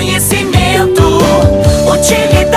conhecimento. Utilidade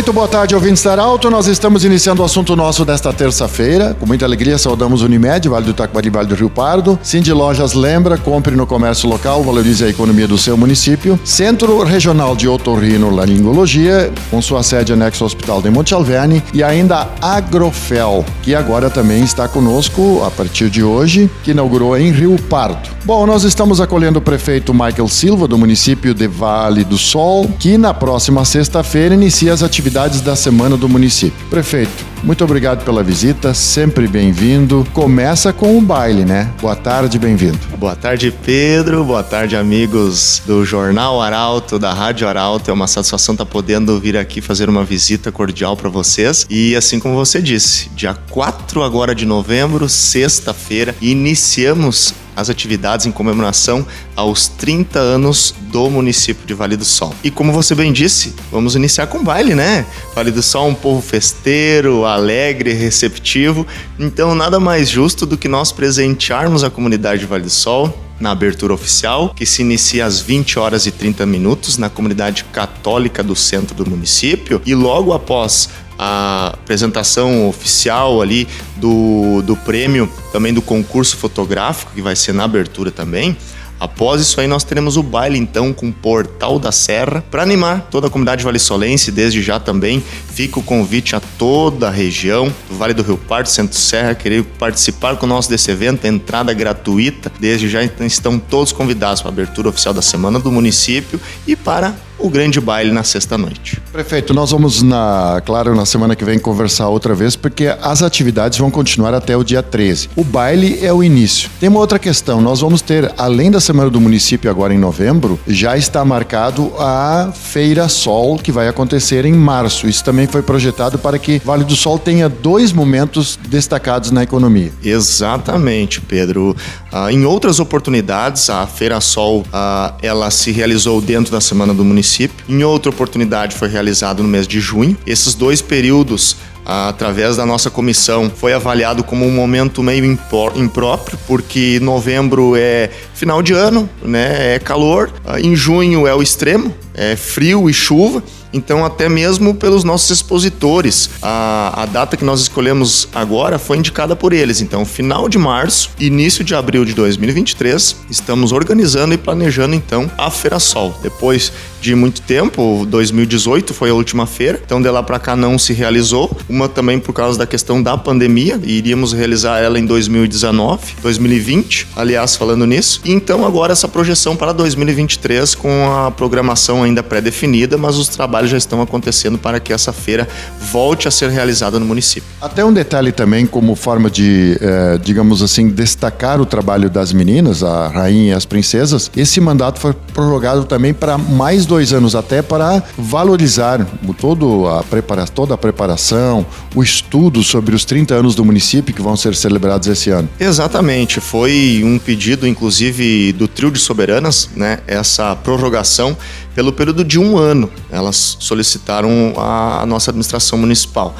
Muito boa tarde, ouvintes da Alto. Nós estamos iniciando o assunto nosso desta terça-feira. Com muita alegria, saudamos Unimed, Vale do Itaquari, Vale do Rio Pardo. Cindy Lojas lembra, compre no comércio local, valorize a economia do seu município. Centro Regional de Otorrino Laringologia, com sua sede anexo ao Hospital de Monte Alverne. E ainda Agrofel, que agora também está conosco a partir de hoje, que inaugurou em Rio Pardo. Bom, nós estamos acolhendo o prefeito Michael Silva, do município de Vale do Sol, que na próxima sexta-feira inicia as atividades da semana do município. Prefeito, muito obrigado pela visita, sempre bem-vindo. Começa com o baile, né? Boa tarde, bem-vindo. Boa tarde, Pedro. Boa tarde, amigos do Jornal Arauto, da Rádio Arauto. É uma satisfação estar podendo vir aqui fazer uma visita cordial para vocês. E assim como você disse, dia 4 agora de novembro, sexta-feira, iniciamos as atividades em comemoração aos 30 anos do município de Vale do Sol. E como você bem disse, vamos iniciar com baile, né? Vale do Sol é um povo festeiro, alegre, receptivo. Então, nada mais justo do que nós presentearmos a comunidade de Vale do Sol na abertura oficial, que se inicia às 20 horas e 30 minutos na comunidade católica do centro do município e logo após a apresentação oficial ali do, do prêmio, também do concurso fotográfico, que vai ser na abertura também. Após isso aí, nós teremos o baile então com o Portal da Serra para animar toda a comunidade vale-solense. Desde já também fica o convite a toda a região do Vale do Rio Pardo, Centro Serra, querer participar conosco desse evento. Entrada gratuita. Desde já então, estão todos convidados para a abertura oficial da semana do município e para o grande baile na sexta-noite. Prefeito, nós vamos, na, claro, na semana que vem conversar outra vez, porque as atividades vão continuar até o dia 13. O baile é o início. Tem uma outra questão, nós vamos ter, além da Semana do Município agora em novembro, já está marcado a Feira Sol, que vai acontecer em março. Isso também foi projetado para que Vale do Sol tenha dois momentos destacados na economia. Exatamente, Pedro. Ah, em outras oportunidades, a Feira Sol, ah, ela se realizou dentro da Semana do Município município. Em outra oportunidade foi realizado no mês de junho. Esses dois períodos através da nossa comissão, foi avaliado como um momento meio impróprio, porque novembro é final de ano, né? É calor, em junho é o extremo, é frio e chuva. Então, até mesmo pelos nossos expositores, a, a data que nós escolhemos agora foi indicada por eles. Então, final de março, início de abril de 2023, estamos organizando e planejando então a Feira Sol. Depois de muito tempo, 2018 foi a última feira, então de lá para cá não se realizou. Uma também por causa da questão da pandemia, iríamos realizar ela em 2019, 2020, aliás, falando nisso. E então agora essa projeção para 2023 com a programação ainda pré-definida, mas os trabalhos trabalhos já estão acontecendo para que essa feira volte a ser realizada no município. Até um detalhe também, como forma de, eh, digamos assim, destacar o trabalho das meninas, a rainha e as princesas, esse mandato foi prorrogado também para mais dois anos, até para valorizar todo a prepara toda a preparação, o estudo sobre os 30 anos do município que vão ser celebrados esse ano. Exatamente, foi um pedido, inclusive, do trio de soberanas, né? Essa prorrogação pelo período de um ano. Elas solicitaram a nossa administração municipal,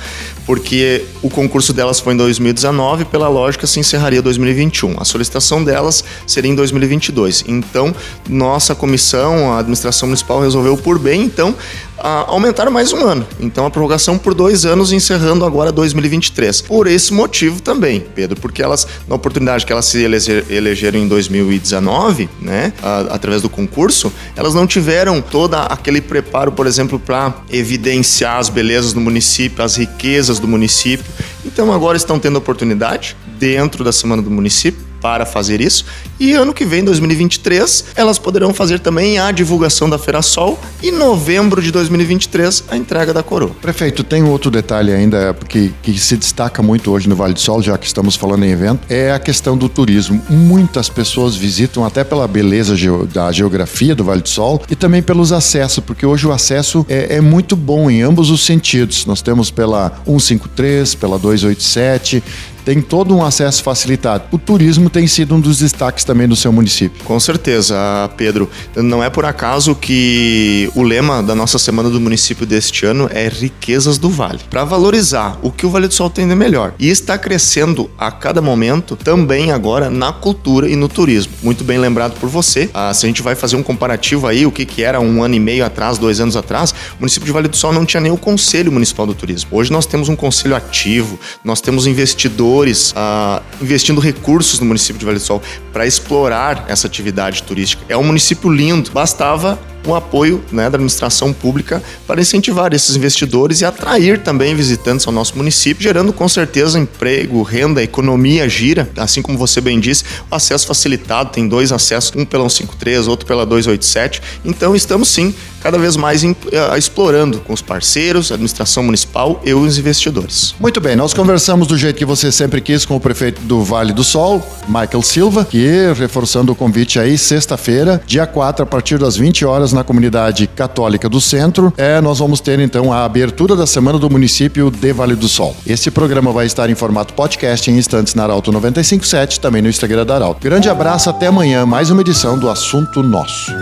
porque o concurso delas foi em 2019, pela lógica se encerraria em 2021. A solicitação delas seria em 2022. Então, nossa comissão, a administração municipal resolveu por bem, então, aumentar mais um ano. Então, a prorrogação por dois anos, encerrando agora 2023. Por esse motivo também, Pedro, porque elas, na oportunidade que elas se eleger, elegeram em 2019, né, através do concurso, elas não tiveram todo aquele preparo, por exemplo, para evidenciar as belezas do município, as riquezas do município. Então, agora estão tendo oportunidade dentro da Semana do Município para fazer isso. E ano que vem, 2023, elas poderão fazer também a divulgação da Feira Sol e novembro de 2023 a entrega da coroa. Prefeito, tem outro detalhe ainda que, que se destaca muito hoje no Vale do Sol, já que estamos falando em evento, é a questão do turismo. Muitas pessoas visitam até pela beleza da geografia do Vale do Sol e também pelos acessos, porque hoje o acesso é, é muito bom em ambos os sentidos. Nós temos pela 153, pela 287, tem todo um acesso facilitado. O turismo tem sido um dos destaques também do seu município. Com certeza, Pedro. Não é por acaso que o lema da nossa Semana do Município deste ano é Riquezas do Vale. Para valorizar o que o Vale do Sol tem de melhor. E está crescendo a cada momento também agora na cultura e no turismo. Muito bem lembrado por você. Ah, se a gente vai fazer um comparativo aí, o que, que era um ano e meio atrás, dois anos atrás, o município de Vale do Sol não tinha nem o Conselho Municipal do Turismo. Hoje nós temos um conselho ativo, nós temos investidores ah, investindo recursos no município de Vale do Sol para explorar essa atividade turística. É um município lindo, bastava o apoio né, da administração pública para incentivar esses investidores e atrair também visitantes ao nosso município, gerando com certeza emprego, renda, economia gira, assim como você bem disse, o acesso facilitado, tem dois acessos, um pela 153, outro pela 287. Então estamos sim cada vez mais em, uh, explorando com os parceiros, a administração municipal e os investidores. Muito bem, nós conversamos do jeito que você sempre quis com o prefeito do Vale do Sol, Michael Silva, que reforçando o convite aí, sexta-feira, dia 4, a partir das 20 horas, na comunidade católica do centro, é, nós vamos ter então a abertura da Semana do Município de Vale do Sol. Esse programa vai estar em formato podcast em instantes na Arauto 957, também no Instagram da Arauto. Grande abraço, até amanhã, mais uma edição do Assunto Nosso.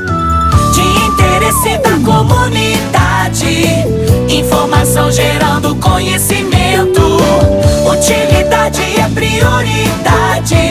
De interesse da comunidade, informação gerando conhecimento, utilidade é prioridade.